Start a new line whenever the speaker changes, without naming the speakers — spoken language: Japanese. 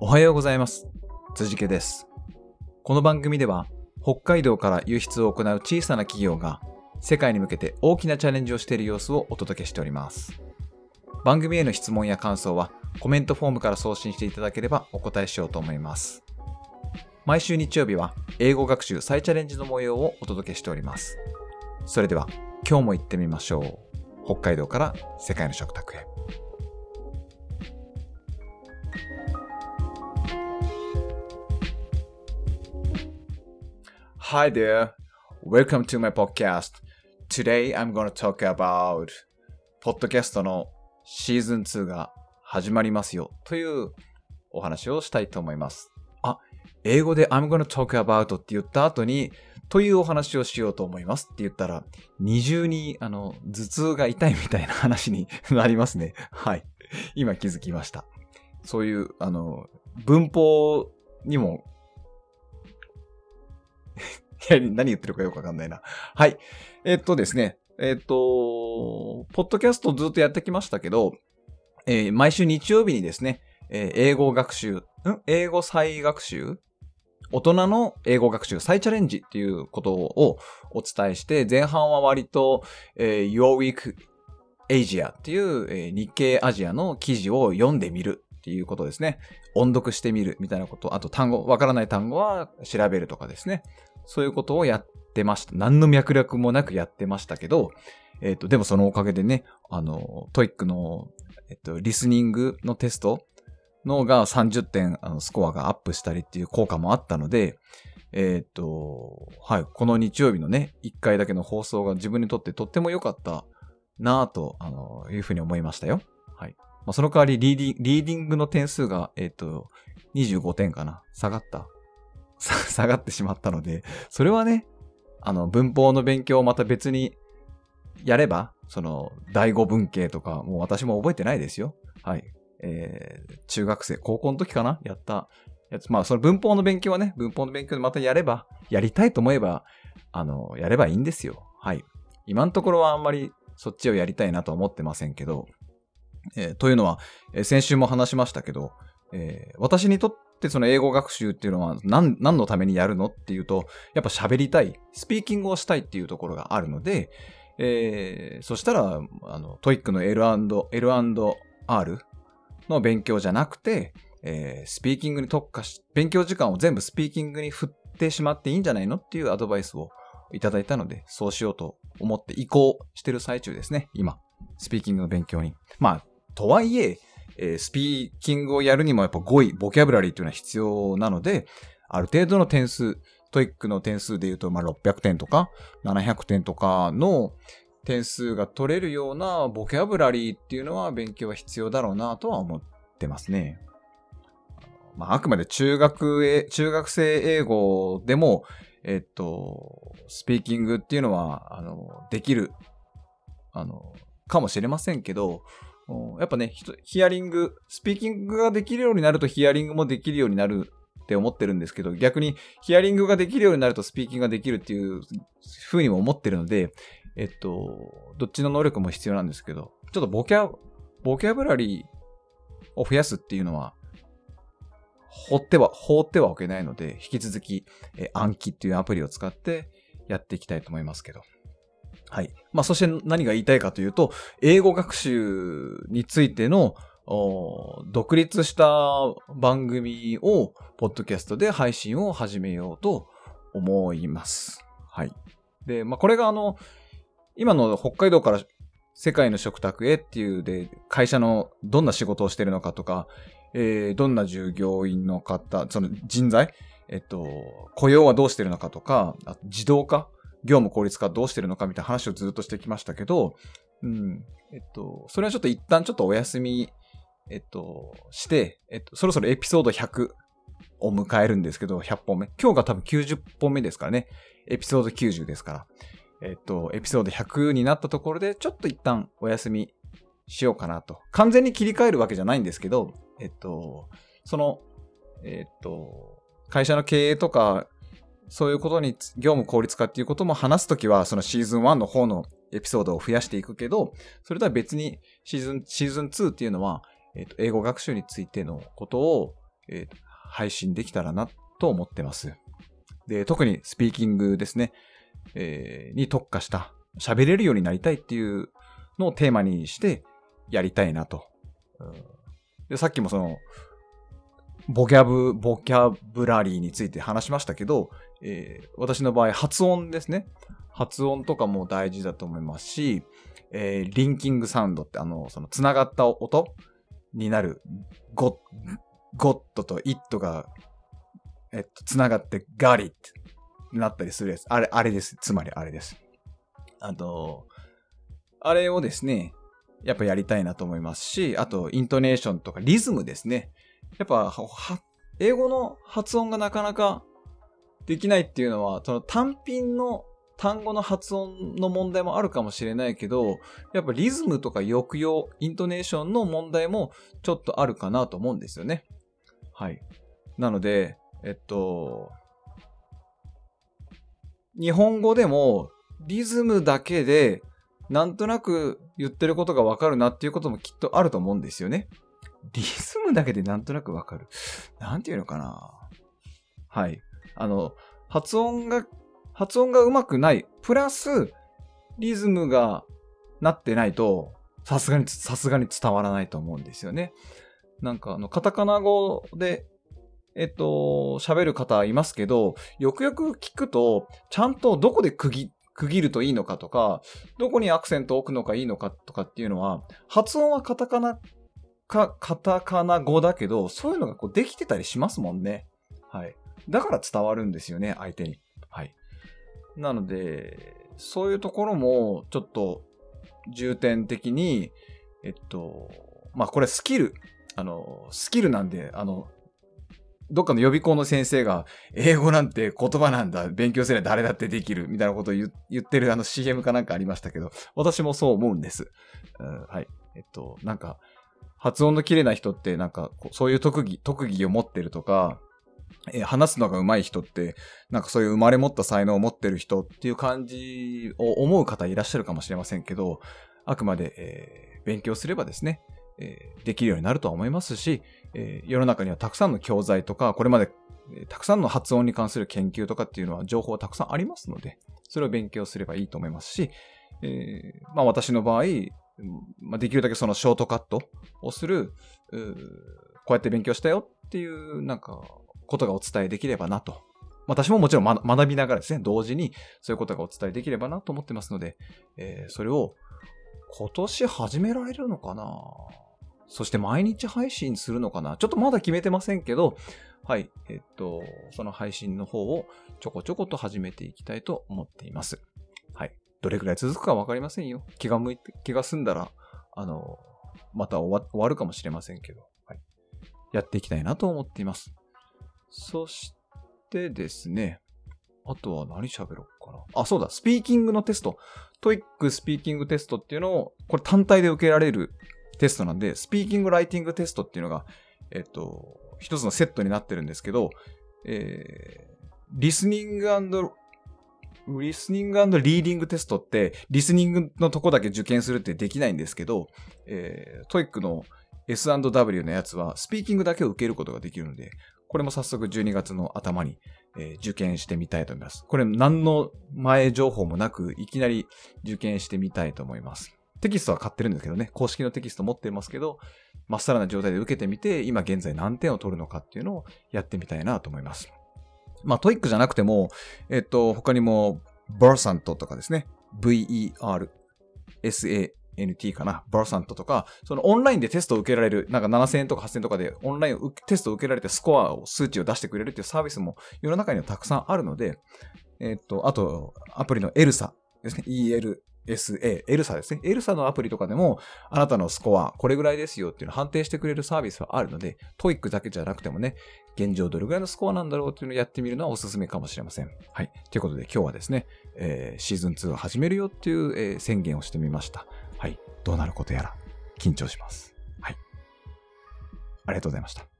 おはようございます。辻家です。この番組では、北海道から輸出を行う小さな企業が、世界に向けて大きなチャレンジをしている様子をお届けしております。番組への質問や感想は、コメントフォームから送信していただければお答えしようと思います。毎週日曜日は、英語学習再チャレンジの模様をお届けしております。それでは、今日も行ってみましょう。北海道から世界の食卓へ。Hi there. Welcome to my podcast. Today I'm going to talk about ポッドキャストのシーズン2が始まりますよというお話をしたいと思います。あ、英語で I'm going to talk about って言った後にというお話をしようと思いますって言ったら二重にあの頭痛が痛いみたいな話になりますね。はい。今気づきました。そういうあの文法にも、何言ってるかよくわかんないな。はい。えっとですね。えっと、ポッドキャストずっとやってきましたけど、えー毎週日曜日にですね、えー英語学習、ん？英語再学習？大人の英語学習再チャレンジっていうことをお伝えして、前半は割と、えー Your Week Asia っていう、えー日経アジアの記事を読んでみるっていうことですね。音読してみるみたいなこと。あと単語、わからない単語は調べるとかですね。そういうことをやってました。何の脈絡もなくやってましたけど、えっ、と、でもそのおかげでね、あの、 TOEIC の、えっ、と、リスニングのテストのが30点、あの、スコアがアップしたりっていう効果もあったので、えっ、と、はい、この日曜日のね、1回だけの放送が自分にとってとっても良かったなぁと、あの、いうふうに思いましたよ。はい。まあ、その代わりリーディ、リーディングの点数が、えっ、と、25点かな。下がった。下がってしまったので、それはね、あの、文法の勉強をまた別にやれば、その、第五文型とか、もう私も覚えてないですよ。はい。えー、中学生、高校の時かな？やったやつ。まあ、その文法の勉強はね、文法の勉強でまたやれば、やりたいと思えば、あの、やればいいんですよ。はい。今のところはあんまりそっちをやりたいなと思ってませんけど、えーというのは、えー先週も話しましたけど、えー私にとってってその英語学習っていうのは何何のためにやるのっていうと、やっぱ喋りたい、スピーキングをしたいっていうところがあるので、えーそしたら、あの、 TOEIC の L&、L&R の勉強じゃなくて、えースピーキングに特化し、勉強時間を全部スピーキングに振ってしまっていいんじゃないのっていうアドバイスをいただいたので、そうしようと思って移行してる最中ですね、今。スピーキングの勉強に。まあ、とはいえ、えースピーキングをやるにもやっぱ語彙、ボキャブラリーっていうのは必要なので、ある程度の点数、 TOEIC の点数で言うと、まあ、600点とか、700点とかの点数が取れるようなボキャブラリーっていうのは勉強は必要だろうなとは思ってますね。まあ、あくまで中学へ、中学生英語でも、えっと、スピーキングっていうのは、あの、できる、あの、かもしれませんけど、やっぱね、ヒアリング、スピーキングができるようになるとヒアリングもできるようになるって思ってるんですけど、逆にヒアリングができるようになるとスピーキングができるっていう風にも思ってるので、えっと、どっちの能力も必要なんですけど、ちょっとボキャ、ボキャブラリーを増やすっていうのは、放っては、放ってはおけないので、引き続き、え暗記っていうアプリを使ってやっていきたいと思いますけど。はい。まあ、そして何が言いたいかというと、英語学習についての独立した番組を、ポッドキャストで配信を始めようと思います。はい。で、まあ、これがあの、今の北海道から世界の食卓へっていうで、会社のどんな仕事をしてるのかとか、えーどんな従業員の方、その人材、えっと、雇用はどうしてるのかとか、あ自動化業務効率化どうしてるのかみたいな話をずっとしてきましたけど、うん、えっと、それはちょっと一旦ちょっとお休み、えっと、して、えっと、そろそろエピソード100を迎えるんですけど、100本目。今日が多分90本目ですからね。エピソード90ですから。えっと、エピソード100になったところで、ちょっと一旦お休みしようかなと。完全に切り替えるわけじゃないんですけど、えっと、その、えっと、会社の経営とか、そういうことに、業務効率化っていうことも話すときは、そのシーズン1の方のエピソードを増やしていくけど、それとは別にシーズン、シーズン2っていうのは、えっ、と、英語学習についてのことを、えー配信できたらなと思ってます。で、特にスピーキングですね、えーに特化した、喋れるようになりたいっていうのをテーマにしてやりたいなと。でさっきもその、ボキャブ、ボキャブラリーについて話しましたけど、えー私の場合発音ですね。発音とかも大事だと思いますし、えーリンキングサウンドってあの、その繋がった音になる、ゴッ、ゴットとイットが、えっと、繋がってガリッってなったりするやつ。あれ、あれです。つまりあれです。あと、あれをですね、やっぱやりたいなと思いますし、あと、イントネーションとかリズムですね。やっぱ、は、英語の発音がなかなかできないっていうのは、その単品の単語の発音の問題もあるかもしれないけど、やっぱリズムとか抑揚、イントネーションの問題もちょっとあるかなと思うんですよね。はい。なので、えっと、日本語でもリズムだけでなんとなく言ってることがわかるなっていうこともきっとあると思うんですよね。リズムだけでなんとなくわかる。なんていうのかな。はい。あの、発音が、発音が上手くない。プラス、リズムがなってないと、さすがに、さすがに伝わらないと思うんですよね。なんかあの、カタカナ語で、えっと、喋る方いますけど、よくよく聞くと、ちゃんとどこで区切、区切るといいのかとか、どこにアクセントを置くのがいいのかとかっていうのは、発音はカタカナか、カタカナ語だけど、そういうのがこうできてたりしますもんね。はい。だから伝わるんですよね、相手に。はい。なので、そういうところも、ちょっと、重点的に、えっと、まあ、これスキル。あの、スキルなんで、あの、どっかの予備校の先生が、英語なんて言葉なんだ、勉強すれば誰だってできる、みたいなことを言ってるあの CM かなんかありましたけど、私もそう思うんです。うんはい。えっと、なんか、発音の綺麗な人って、なんか、そういう特技、特技を持ってるとか、えー話すのが上手い人って、なんかそういう生まれ持った才能を持ってる人っていう感じを思う方いらっしゃるかもしれませんけど、あくまで、えー勉強すればですね、えーできるようになるとは思いますし、え世の中にはたくさんの教材とか、これまで、たくさんの発音に関する研究とかっていうのは情報はたくさんありますので、それを勉強すればいいと思いますし、えーまあ私の場合、まあ、できるだけそのショートカットをする、こうやって勉強したよっていう、なんか、ことがお伝えできればなと。私ももちろんま学びながらですね、同時にそういうことがお伝えできればなと思ってますので、えーそれを今年始められるのかな？そして毎日配信するのかな？ちょっとまだ決めてませんけど、はい、えっと、その配信の方をちょこちょこと始めていきたいと思っています。どれくらい続くかわかりませんよ。気が向いて、気が済んだら、あの、また終わ終わるかもしれませんけど、はい。やっていきたいなと思っています。そしてですね、あとは何喋ろうかな。あ、そうだ、スピーキングのテスト。 TOEIC スピーキングテストっていうのを、これ単体で受けられるテストなんで、スピーキングライティングテストっていうのが、えっと、一つのセットになってるんですけど、えー、リスニングリスニングリーディングテストって、リスニングのとこだけ受験するってできないんですけど、えー、 TOEIC の S&W のやつは、スピーキングだけを受けることができるので、これも早速12月の頭に、えー受験してみたいと思います。これ何の前情報もなく、いきなり受験してみたいと思います。テキストは買ってるんですけどね、公式のテキスト持ってますけど、まっさらな状態で受けてみて、今現在何点を取るのかっていうのをやってみたいなと思います。まあ、 TOEIC じゃなくても、えっと、他にも、 VERSANT とかですね。V-E-R-S-A-N-T かな。 VERSANT とか、そのオンラインでテストを受けられる、なんか7000円とか8000円とかでオンラインテストを受けられてスコアを、数値を出してくれるっていうサービスも世の中にはたくさんあるので、えっと、あと、アプリの ELSA ですね。ELSA、SA ELSA ですね。 ELSA のアプリとかでも、あなたのスコア、これぐらいですよっていうのを判定してくれるサービスはあるので、 TOEIC だけじゃなくてもね、現状どれぐらいのスコアなんだろうっていうのをやってみるのはおすすめかもしれません。はい。ということで今日はですね、えーシーズン2を始めるよっていう、えー宣言をしてみました。はい。どうなることやら緊張します。はい。ありがとうございました。